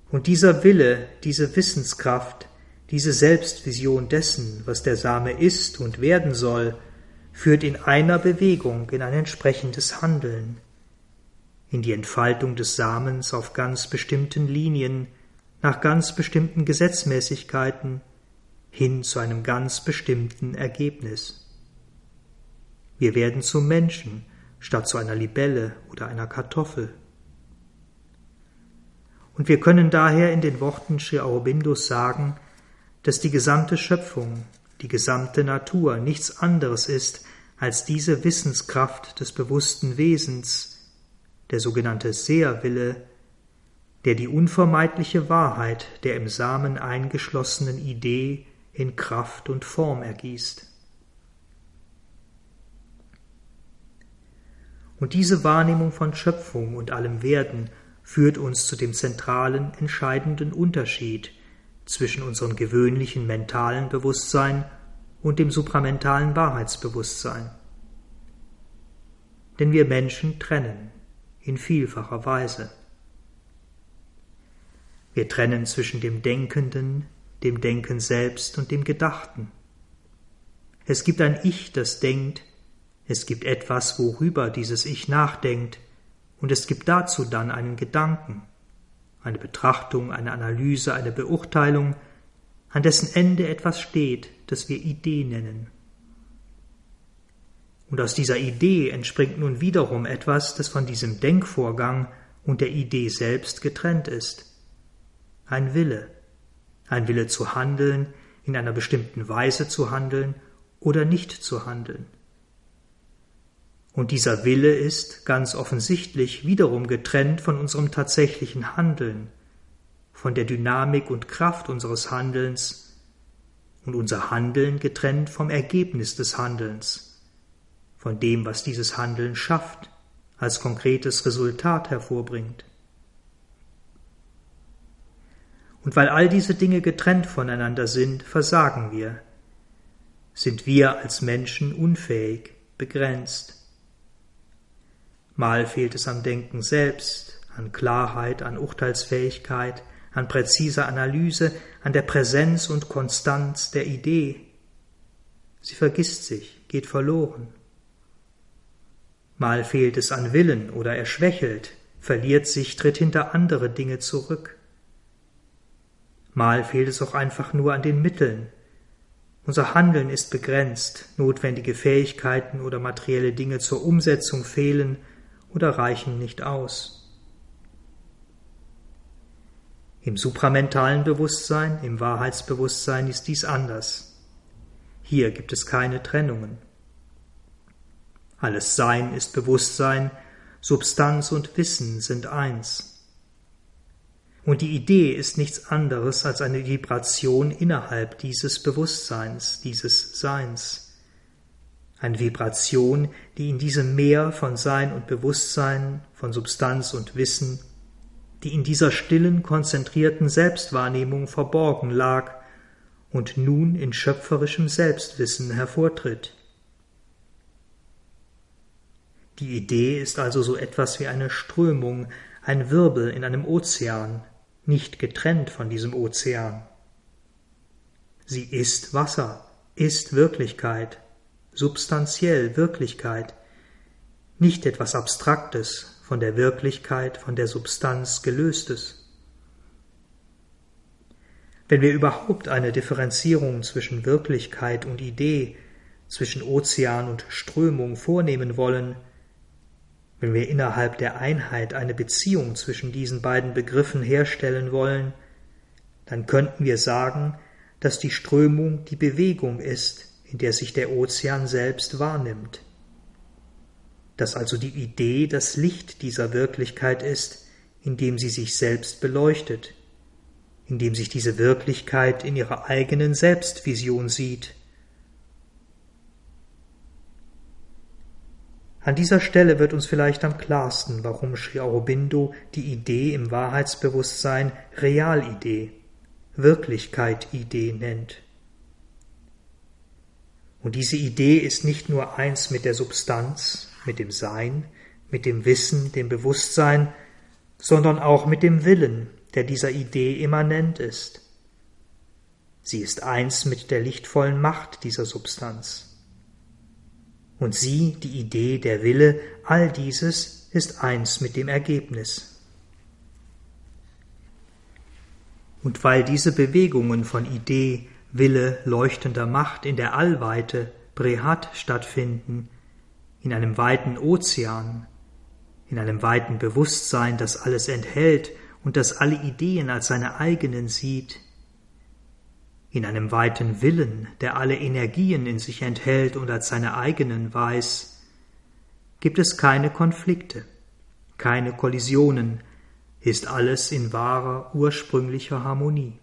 Und dieser Wille, diese Wissenskraft, diese Selbstvision dessen, was der Same ist und werden soll, führt in einer Bewegung in ein entsprechendes Handeln, in die Entfaltung des Samens auf ganz bestimmten Linien, nach ganz bestimmten Gesetzmäßigkeiten, hin zu einem ganz bestimmten Ergebnis. Wir werden zum Menschen statt zu einer Libelle oder einer Kartoffel. Und wir können daher in den Worten Sri Aurobindos sagen, dass die gesamte Schöpfung, die gesamte Natur nichts anderes ist als diese Wissenskraft des bewussten Wesens, der sogenannte Seherwille, der die unvermeidliche Wahrheit der im Samen eingeschlossenen Idee in Kraft und Form ergießt. Und diese Wahrnehmung von Schöpfung und allem Werden führt uns zu dem zentralen, entscheidenden Unterschied zwischen unserem gewöhnlichen mentalen Bewusstsein und dem supramentalen Wahrheitsbewusstsein. Denn wir Menschen trennen in vielfacher Weise. Wir trennen zwischen dem Denkenden, dem Denken selbst und dem Gedachten. Es gibt ein Ich, das denkt, es gibt etwas, worüber dieses Ich nachdenkt, und es gibt dazu dann einen Gedanken, eine Betrachtung, eine Analyse, eine Beurteilung, an dessen Ende etwas steht, das wir Idee nennen. Und aus dieser Idee entspringt nun wiederum etwas, das von diesem Denkvorgang und der Idee selbst getrennt ist. Ein Wille, ein Wille zu handeln, in einer bestimmten Weise zu handeln oder nicht zu handeln. Und dieser Wille ist ganz offensichtlich wiederum getrennt von unserem tatsächlichen Handeln, von der Dynamik und Kraft unseres Handelns und unser Handeln getrennt vom Ergebnis des Handelns, von dem, was dieses Handeln schafft, als konkretes Resultat hervorbringt. Und weil all diese Dinge getrennt voneinander sind, versagen wir, sind wir als Menschen unfähig, begrenzt. Mal fehlt es am Denken selbst, an Klarheit, an Urteilsfähigkeit, an präziser Analyse, an der Präsenz und Konstanz der Idee. Sie vergisst sich, geht verloren. Mal fehlt es an Willen oder er schwächelt, verliert sich, tritt hinter andere Dinge zurück. Mal fehlt es auch einfach nur an den Mitteln. Unser Handeln ist begrenzt, notwendige Fähigkeiten oder materielle Dinge zur Umsetzung fehlen oder reichen nicht aus. Im supramentalen Bewusstsein, im Wahrheitsbewusstsein ist dies anders. Hier gibt es keine Trennungen. Alles Sein ist Bewusstsein, Substanz und Wissen sind eins. Und die Idee ist nichts anderes als eine Vibration innerhalb dieses Bewusstseins, dieses Seins. Eine Vibration, die in diesem Meer von Sein und Bewusstsein, von Substanz und Wissen, die in dieser stillen, konzentrierten Selbstwahrnehmung verborgen lag und nun in schöpferischem Selbstwissen hervortritt. Die Idee ist also so etwas wie eine Strömung, ein Wirbel in einem Ozean, nicht getrennt von diesem Ozean. Sie ist Wasser, ist Wirklichkeit, substanziell Wirklichkeit, nicht etwas Abstraktes, von der Wirklichkeit, von der Substanz gelöstes. Wenn wir überhaupt eine Differenzierung zwischen Wirklichkeit und Idee, zwischen Ozean und Strömung vornehmen wollen, wenn wir innerhalb der Einheit eine Beziehung zwischen diesen beiden Begriffen herstellen wollen, dann könnten wir sagen, dass die Strömung die Bewegung ist, in der sich der Ozean selbst wahrnimmt. Dass also die Idee das Licht dieser Wirklichkeit ist, indem sie sich selbst beleuchtet, indem sich diese Wirklichkeit in ihrer eigenen Selbstvision sieht An dieser Stelle wird uns vielleicht am klarsten, warum Sri Aurobindo die Idee im Wahrheitsbewusstsein Realidee, Wirklichkeit-Idee nennt. Und diese Idee ist nicht nur eins mit der Substanz, mit dem Sein, mit dem Wissen, dem Bewusstsein, sondern auch mit dem Willen, der dieser Idee immanent ist. Sie ist eins mit der lichtvollen Macht dieser Substanz und sie, die Idee, der Wille, all dieses ist eins mit dem Ergebnis. Und weil diese Bewegungen von Idee, Wille, leuchtender Macht in der Allweite, Brehat, stattfinden, in einem weiten Ozean, in einem weiten Bewusstsein, das alles enthält und das alle Ideen als seine eigenen sieht, in einem weiten Willen, der alle Energien in sich enthält und als seine eigenen weiß, gibt es keine Konflikte, keine Kollisionen, ist alles in wahrer ursprünglicher Harmonie.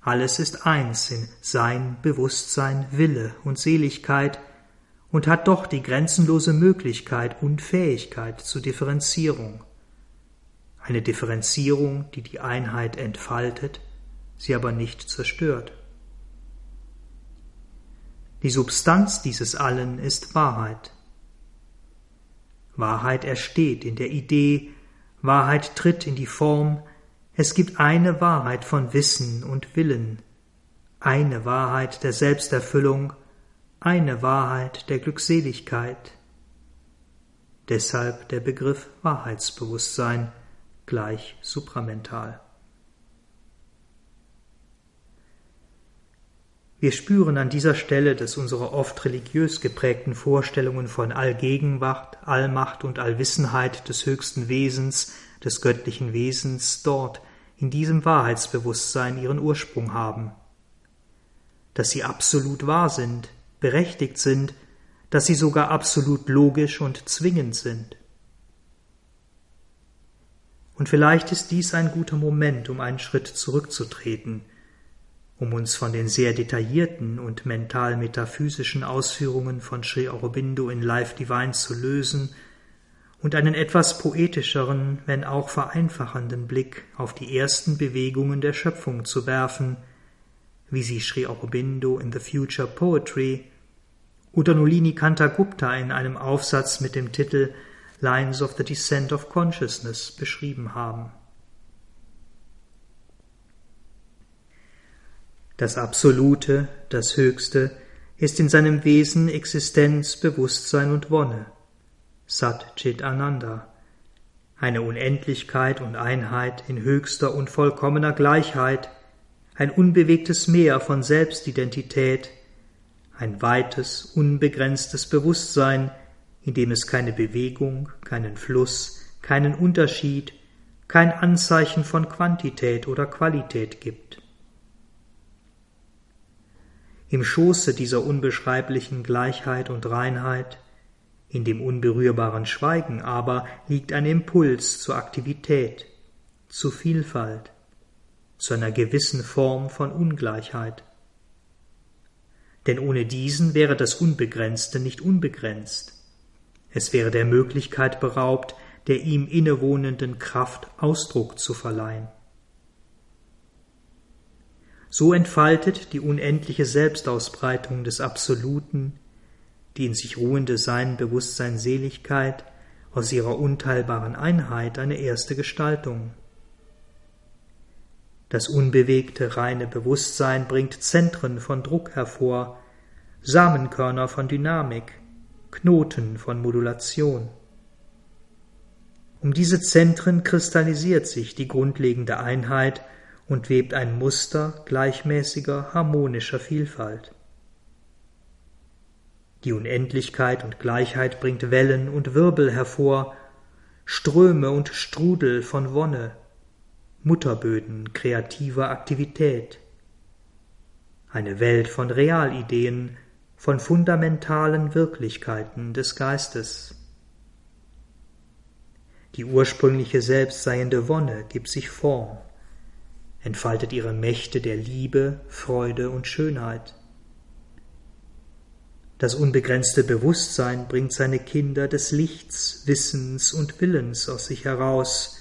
Alles ist eins in Sein, Bewusstsein, Wille und Seligkeit und hat doch die grenzenlose Möglichkeit und Fähigkeit zur Differenzierung. Eine Differenzierung, die die Einheit entfaltet sie aber nicht zerstört. Die Substanz dieses Allen ist Wahrheit. Wahrheit ersteht in der Idee, Wahrheit tritt in die Form, es gibt eine Wahrheit von Wissen und Willen, eine Wahrheit der Selbsterfüllung, eine Wahrheit der Glückseligkeit. Deshalb der Begriff Wahrheitsbewusstsein gleich supramental. Wir spüren an dieser Stelle, dass unsere oft religiös geprägten Vorstellungen von Allgegenwart, Allmacht und Allwissenheit des höchsten Wesens, des göttlichen Wesens dort, in diesem Wahrheitsbewusstsein ihren Ursprung haben. Dass sie absolut wahr sind, berechtigt sind, dass sie sogar absolut logisch und zwingend sind. Und vielleicht ist dies ein guter Moment, um einen Schritt zurückzutreten, um uns von den sehr detaillierten und mental-metaphysischen Ausführungen von Sri Aurobindo in Life Divine zu lösen und einen etwas poetischeren, wenn auch vereinfachenden Blick auf die ersten Bewegungen der Schöpfung zu werfen, wie sie Sri Aurobindo in The Future Poetry oder Nulini Kantagupta in einem Aufsatz mit dem Titel Lines of the Descent of Consciousness beschrieben haben. Das Absolute, das Höchste, ist in seinem Wesen Existenz, Bewusstsein und Wonne. Sat Chit Ananda. Eine Unendlichkeit und Einheit in höchster und vollkommener Gleichheit, ein unbewegtes Meer von Selbstidentität, ein weites, unbegrenztes Bewusstsein, in dem es keine Bewegung, keinen Fluss, keinen Unterschied, kein Anzeichen von Quantität oder Qualität gibt. Im Schoße dieser unbeschreiblichen Gleichheit und Reinheit, in dem unberührbaren Schweigen aber liegt ein Impuls zur Aktivität, zu Vielfalt, zu einer gewissen Form von Ungleichheit. Denn ohne diesen wäre das Unbegrenzte nicht unbegrenzt. Es wäre der Möglichkeit beraubt, der ihm innewohnenden Kraft Ausdruck zu verleihen. So entfaltet die unendliche Selbstausbreitung des Absoluten, die in sich ruhende Sein, Bewusstsein, Seligkeit aus ihrer unteilbaren Einheit eine erste Gestaltung. Das unbewegte, reine Bewusstsein bringt Zentren von Druck hervor, Samenkörner von Dynamik, Knoten von Modulation. Um diese Zentren kristallisiert sich die grundlegende Einheit und webt ein Muster gleichmäßiger, harmonischer Vielfalt. Die Unendlichkeit und Gleichheit bringt Wellen und Wirbel hervor, Ströme und Strudel von Wonne, Mutterböden kreativer Aktivität, eine Welt von Realideen, von fundamentalen Wirklichkeiten des Geistes. Die ursprüngliche selbstseiende Wonne gibt sich Form entfaltet ihre Mächte der Liebe, Freude und Schönheit. Das unbegrenzte Bewusstsein bringt seine Kinder des Lichts, Wissens und Willens aus sich heraus,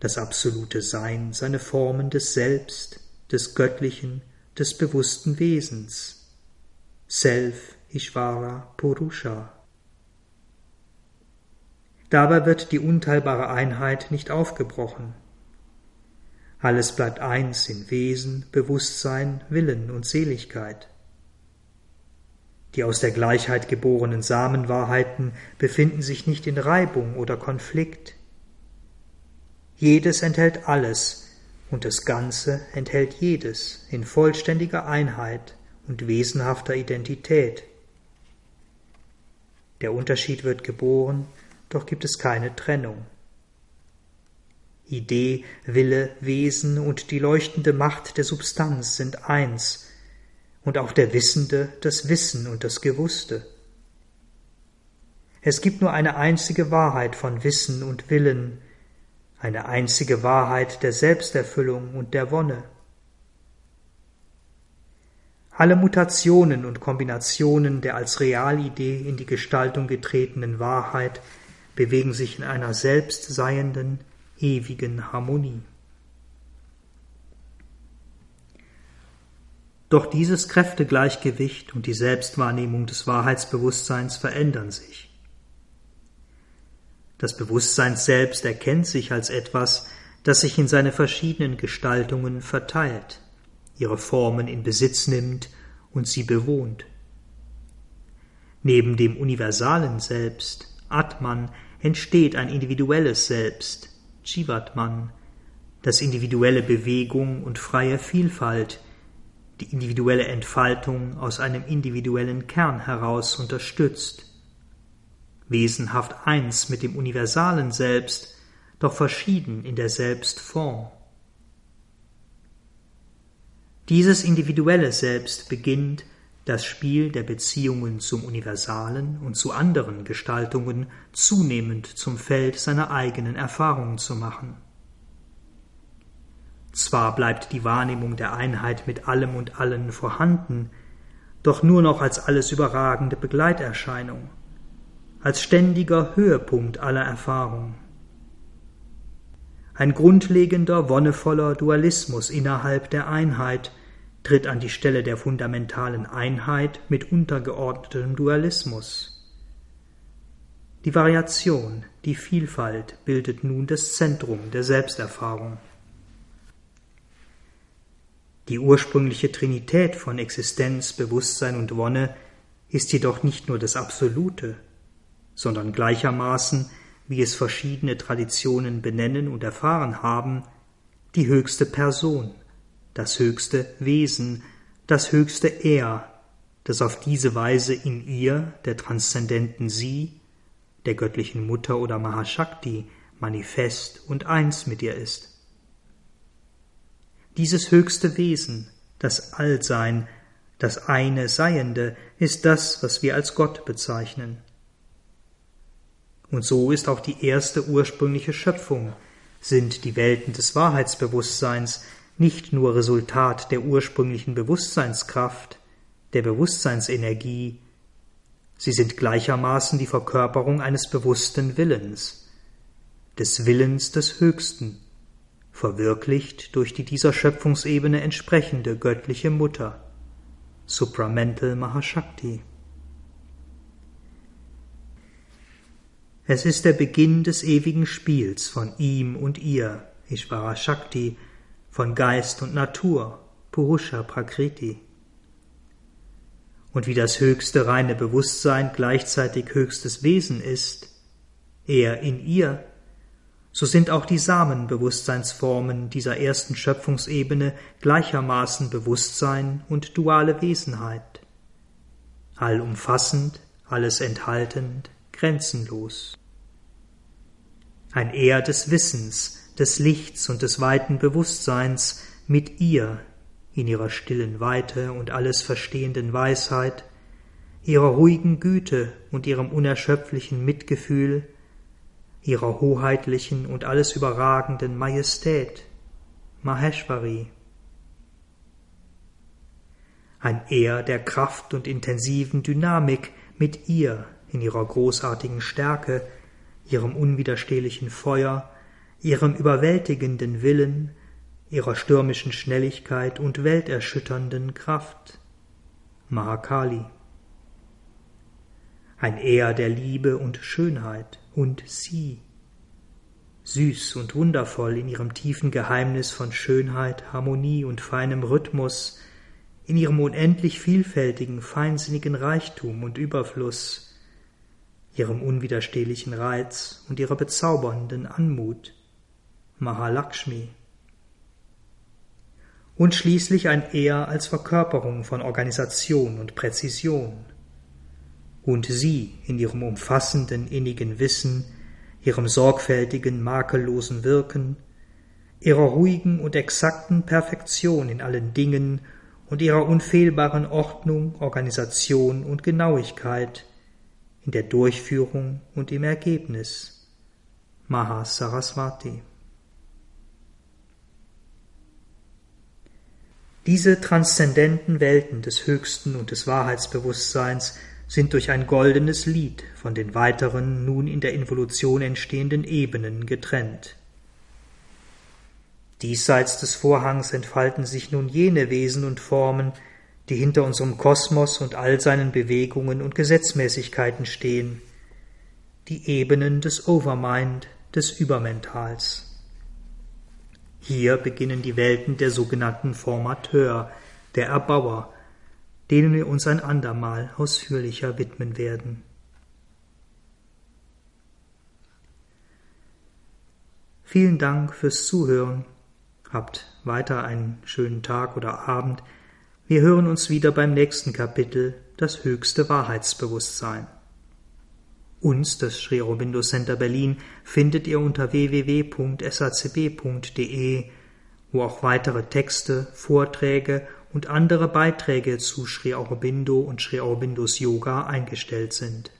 das absolute Sein seine Formen des Selbst, des Göttlichen, des bewussten Wesens. Self Ishvara Purusha. Dabei wird die unteilbare Einheit nicht aufgebrochen. Alles bleibt eins in Wesen, Bewusstsein, Willen und Seligkeit. Die aus der Gleichheit geborenen Samenwahrheiten befinden sich nicht in Reibung oder Konflikt. Jedes enthält alles und das Ganze enthält jedes in vollständiger Einheit und wesenhafter Identität. Der Unterschied wird geboren, doch gibt es keine Trennung. Idee, Wille, Wesen und die leuchtende Macht der Substanz sind eins, und auch der Wissende das Wissen und das Gewusste. Es gibt nur eine einzige Wahrheit von Wissen und Willen, eine einzige Wahrheit der Selbsterfüllung und der Wonne. Alle Mutationen und Kombinationen der als Realidee in die Gestaltung getretenen Wahrheit bewegen sich in einer selbstseienden, ewigen Harmonie. Doch dieses Kräftegleichgewicht und die Selbstwahrnehmung des Wahrheitsbewusstseins verändern sich. Das Bewusstsein selbst erkennt sich als etwas, das sich in seine verschiedenen Gestaltungen verteilt, ihre Formen in Besitz nimmt und sie bewohnt. Neben dem universalen Selbst, Atman, entsteht ein individuelles Selbst, Jivatman, das individuelle Bewegung und freie Vielfalt, die individuelle Entfaltung aus einem individuellen Kern heraus unterstützt. Wesenhaft eins mit dem universalen Selbst, doch verschieden in der Selbstform. Dieses individuelle Selbst beginnt, das Spiel der Beziehungen zum Universalen und zu anderen Gestaltungen zunehmend zum Feld seiner eigenen Erfahrungen zu machen. Zwar bleibt die Wahrnehmung der Einheit mit allem und allen vorhanden, doch nur noch als alles überragende Begleiterscheinung, als ständiger Höhepunkt aller Erfahrung. Ein grundlegender, wonnevoller Dualismus innerhalb der Einheit, tritt an die Stelle der fundamentalen Einheit mit untergeordnetem Dualismus. Die Variation, die Vielfalt bildet nun das Zentrum der Selbsterfahrung. Die ursprüngliche Trinität von Existenz, Bewusstsein und Wonne ist jedoch nicht nur das Absolute, sondern gleichermaßen, wie es verschiedene Traditionen benennen und erfahren haben, die höchste Person, das höchste Wesen, das höchste Er, das auf diese Weise in ihr, der transzendenten Sie, der göttlichen Mutter oder Mahashakti, manifest und eins mit ihr ist. Dieses höchste Wesen, das Allsein, das eine Seiende, ist das, was wir als Gott bezeichnen. Und so ist auch die erste ursprüngliche Schöpfung, sind die Welten des Wahrheitsbewusstseins, nicht nur Resultat der ursprünglichen Bewusstseinskraft, der Bewusstseinsenergie, sie sind gleichermaßen die Verkörperung eines bewussten Willens, des Willens des Höchsten, verwirklicht durch die dieser Schöpfungsebene entsprechende göttliche Mutter, Supramental Mahashakti. Es ist der Beginn des ewigen Spiels von ihm und ihr, Ishvara Shakti, von Geist und Natur, Purusha Prakriti. Und wie das höchste reine Bewusstsein gleichzeitig höchstes Wesen ist, er in ihr, so sind auch die Samenbewusstseinsformen dieser ersten Schöpfungsebene gleichermaßen Bewusstsein und duale Wesenheit, allumfassend, alles enthaltend, grenzenlos. Ein Er des Wissens, des Lichts und des weiten Bewusstseins mit ihr in ihrer stillen Weite und alles verstehenden Weisheit, ihrer ruhigen Güte und ihrem unerschöpflichen Mitgefühl, ihrer hoheitlichen und alles überragenden Majestät, Maheshwari. ein Er der Kraft und intensiven Dynamik mit ihr in ihrer großartigen Stärke, ihrem unwiderstehlichen Feuer, ihrem überwältigenden Willen, ihrer stürmischen Schnelligkeit und welterschütternden Kraft. Mahakali. Ein Er der Liebe und Schönheit und sie. Süß und wundervoll in ihrem tiefen Geheimnis von Schönheit, Harmonie und feinem Rhythmus, in ihrem unendlich vielfältigen, feinsinnigen Reichtum und Überfluss, ihrem unwiderstehlichen Reiz und ihrer bezaubernden Anmut. Mahalakshmi. Und schließlich ein Er als Verkörperung von Organisation und Präzision. Und sie in ihrem umfassenden, innigen Wissen, ihrem sorgfältigen, makellosen Wirken, ihrer ruhigen und exakten Perfektion in allen Dingen und ihrer unfehlbaren Ordnung, Organisation und Genauigkeit in der Durchführung und im Ergebnis. Mahasaraswati. Diese transzendenten Welten des Höchsten und des Wahrheitsbewusstseins sind durch ein goldenes Lied von den weiteren, nun in der Involution entstehenden Ebenen getrennt. Diesseits des Vorhangs entfalten sich nun jene Wesen und Formen, die hinter unserem Kosmos und all seinen Bewegungen und Gesetzmäßigkeiten stehen, die Ebenen des Overmind, des Übermentals. Hier beginnen die Welten der sogenannten Formateur, der Erbauer, denen wir uns ein andermal ausführlicher widmen werden. Vielen Dank fürs Zuhören. Habt weiter einen schönen Tag oder Abend. Wir hören uns wieder beim nächsten Kapitel, das höchste Wahrheitsbewusstsein. Uns, das Sri Aurobindo Center Berlin, findet ihr unter www.sacb.de, wo auch weitere Texte, Vorträge und andere Beiträge zu Sri Aurobindo und Sri Aurobindos Yoga eingestellt sind